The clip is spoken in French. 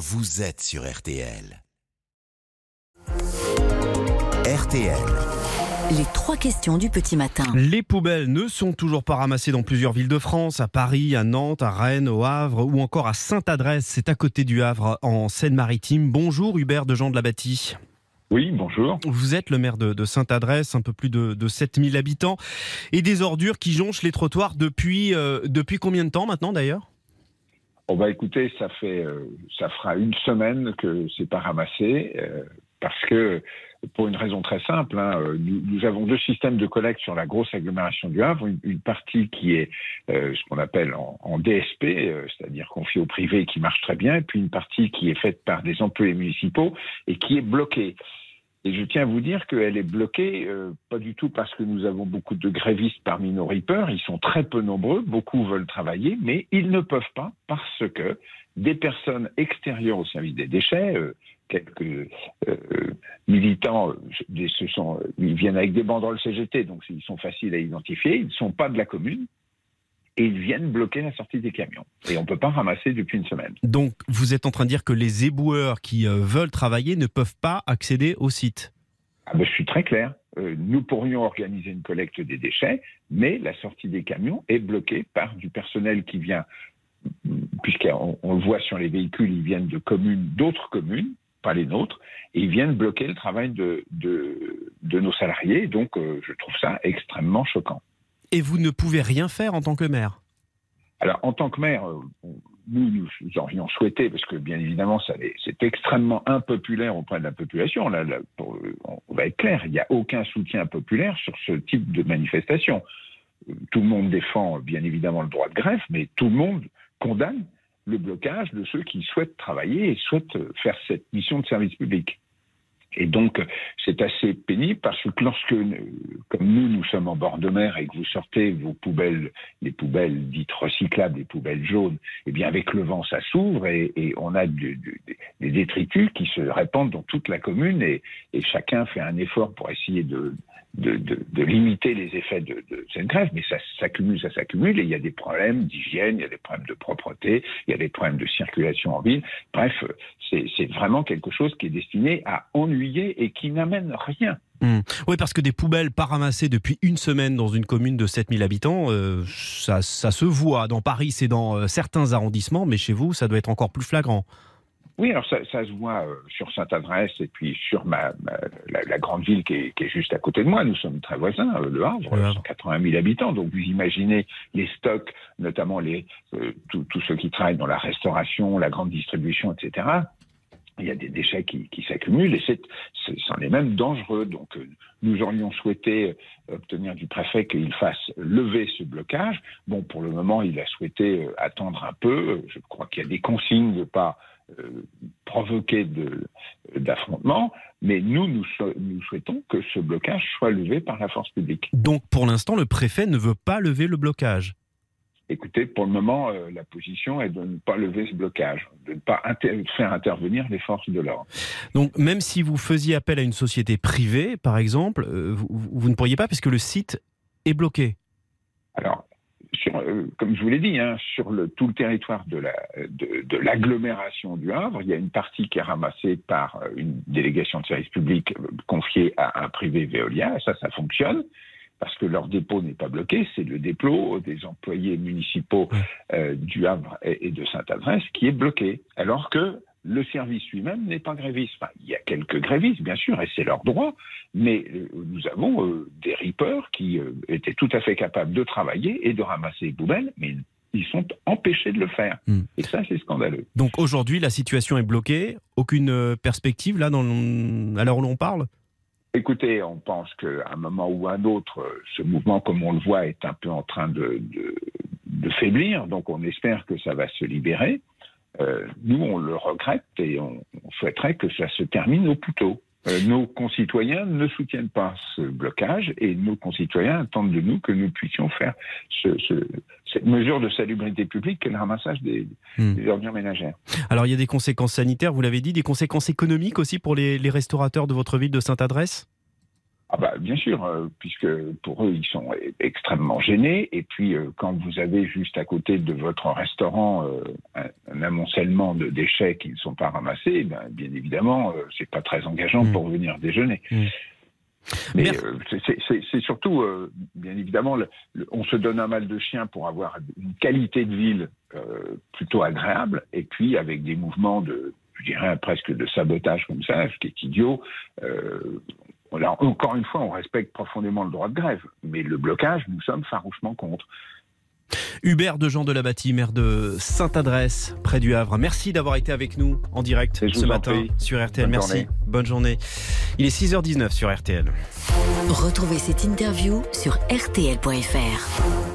vous êtes sur RTL. RTL. Les trois questions du petit matin. Les poubelles ne sont toujours pas ramassées dans plusieurs villes de France, à Paris, à Nantes, à Rennes, au Havre ou encore à Sainte-Adresse, c'est à côté du Havre, en Seine-Maritime. Bonjour Hubert de Jean de la Bâtie. Oui, bonjour. Vous êtes le maire de, de Sainte-Adresse, un peu plus de, de 7000 habitants, et des ordures qui jonchent les trottoirs depuis, euh, depuis combien de temps maintenant d'ailleurs? On va écouter, ça fait, euh, ça fera une semaine que c'est pas ramassé, euh, parce que pour une raison très simple, hein, euh, nous, avons deux systèmes de collecte sur la grosse agglomération du Havre, une, partie qui est ce qu'on appelle en, DSP, c'est-à-dire confiée au privé, qui marche très bien, et puis une partie qui est faite par des employés municipaux et qui est bloquée. Et je tiens à vous dire qu'elle est bloquée, euh, pas du tout parce que nous avons beaucoup de grévistes parmi nos reapers, ils sont très peu nombreux, beaucoup veulent travailler, mais ils ne peuvent pas parce que des personnes extérieures au service des déchets, euh, quelques euh, militants, ce sont, ils viennent avec des banderoles CGT, donc ils sont faciles à identifier, ils ne sont pas de la commune, et ils viennent bloquer la sortie des camions. Et on ne peut pas ramasser depuis une semaine. Donc vous êtes en train de dire que les éboueurs qui euh, veulent travailler ne peuvent pas accéder au site Ah ben, je suis très clair. Euh, nous pourrions organiser une collecte des déchets, mais la sortie des camions est bloquée par du personnel qui vient, puisqu'on on le voit sur les véhicules, ils viennent de communes, d'autres communes, pas les nôtres, et ils viennent bloquer le travail de, de, de nos salariés. Donc, euh, je trouve ça extrêmement choquant. Et vous ne pouvez rien faire en tant que maire Alors, en tant que maire, euh, nous, nous, aurions souhaité, parce que bien évidemment, c'est extrêmement impopulaire auprès de la population. Là, euh, on va être clair, il n'y a aucun soutien populaire sur ce type de manifestation. Euh, Tout le monde défend bien évidemment le droit de grève, mais tout le monde condamne le blocage de ceux qui souhaitent travailler et souhaitent faire cette mission de service public. Et donc, c'est assez pénible parce que lorsque, comme nous, nous sommes en bord de mer et que vous sortez vos poubelles, les poubelles dites recyclables, les poubelles jaunes, eh bien, avec le vent, ça s'ouvre et, on a des détritus qui se répandent dans toute la commune et, chacun fait un effort pour essayer de, limiter les effets de, cette grève, mais ça s'accumule, ça s'accumule, et il y a des problèmes d'hygiène, il y a des problèmes de propreté, il y a des problèmes de circulation en ville. Bref, c'est vraiment quelque chose qui est destiné à ennuyer et qui n'amène rien. Oui, parce que des poubelles pas ramassées depuis une semaine dans une commune de 7000 habitants, euh, ça, ça se voit. Dans Paris, c'est dans euh, certains arrondissements, mais chez vous, ça doit être encore plus flagrant. Oui, alors ça, ça se voit euh, sur Sainte-Adresse et puis sur ma, ma- la, la grande ville qui est, qui est juste à côté de moi. Nous sommes très voisins, le Havre, Le Havre. 180 000 habitants. Donc vous imaginez les stocks, notamment les tous ceux qui travaillent dans la restauration, la grande distribution, etc. Il y a des déchets qui, s'accumulent et c'est, c'en est même dangereux. Donc euh, nous aurions souhaité euh, obtenir du préfet qu'il fasse lever ce blocage. Bon, pour le moment, il a souhaité euh, attendre un peu. Je crois qu'il y a des consignes de pas provoquer d'affrontements, mais nous, nous souhaitons que ce blocage soit levé par la force publique. Donc, pour l'instant, le préfet ne veut pas lever le blocage. Écoutez, pour le moment, euh, la position est de ne pas lever ce blocage, de ne pas inter- faire intervenir les forces de l'ordre. Donc, même si vous faisiez appel à une société privée, par exemple, euh, vous, vous ne pourriez pas parce que le site est bloqué. Alors, sur, euh, comme je vous l'ai dit, hein, sur le, tout le territoire de, la, de, de l'agglomération du Havre, il y a une partie qui est ramassée par une délégation de service public confiée à un privé Veolia. Ça, ça fonctionne parce que leur dépôt n'est pas bloqué. C'est le dépôt des employés municipaux euh, du Havre et, et de Sainte-Adresse qui est bloqué. Alors que le service lui-même n'est pas gréviste. Enfin, il y a quelques grévistes, bien sûr, et c'est leur droit, mais euh, nous avons euh, des reapers qui euh, étaient tout à fait capables de travailler et de ramasser les poubelles, mais ils sont empêchés de le faire. Hmm. Et ça, c'est scandaleux. Donc, aujourd'hui, la situation est bloquée. Aucune perspective, là, dans, à l'heure où l'on parle? Écoutez, on pense qu'à un moment ou à un autre, ce mouvement, comme on le voit, est un peu en train de, faiblir, donc on espère que ça va se libérer. Euh, nous, on le regrette et on souhaiterait que ça se termine au plus tôt. Euh, nos concitoyens ne soutiennent pas ce blocage et nos concitoyens attendent de nous que nous puissions faire ce, ce, cette mesure de salubrité publique qu'est le ramassage des, Hmm. des ordures ménagères. Alors, il y a des conséquences sanitaires, vous l'avez dit, des conséquences économiques aussi pour les, les restaurateurs de votre ville de Sainte-Adresse? Ah bah bien sûr, euh, puisque pour eux ils sont extrêmement gênés. Et puis euh, quand vous avez juste à côté de votre restaurant euh, un, un, amoncellement de déchets qui ne sont pas ramassés, ben, bien évidemment c'est pas très engageant mmh. pour venir déjeuner. Mmh. Mais c'est surtout, bien évidemment, le, on se donne un mal de chien pour avoir une qualité de ville plutôt agréable, et puis avec des mouvements de, je dirais presque de sabotage comme ça, ce qui est idiot. Euh, encore une fois, on respecte profondément le droit de grève, mais le blocage, nous sommes farouchement contre. Hubert de Jean de la Bâtie, maire de Sainte-Adresse, près du Havre. Merci d'avoir été avec nous en direct ce matin sur RTL. Merci. Bonne journée. Il est 6h19 sur RTL. Retrouvez cette interview sur RTL.fr.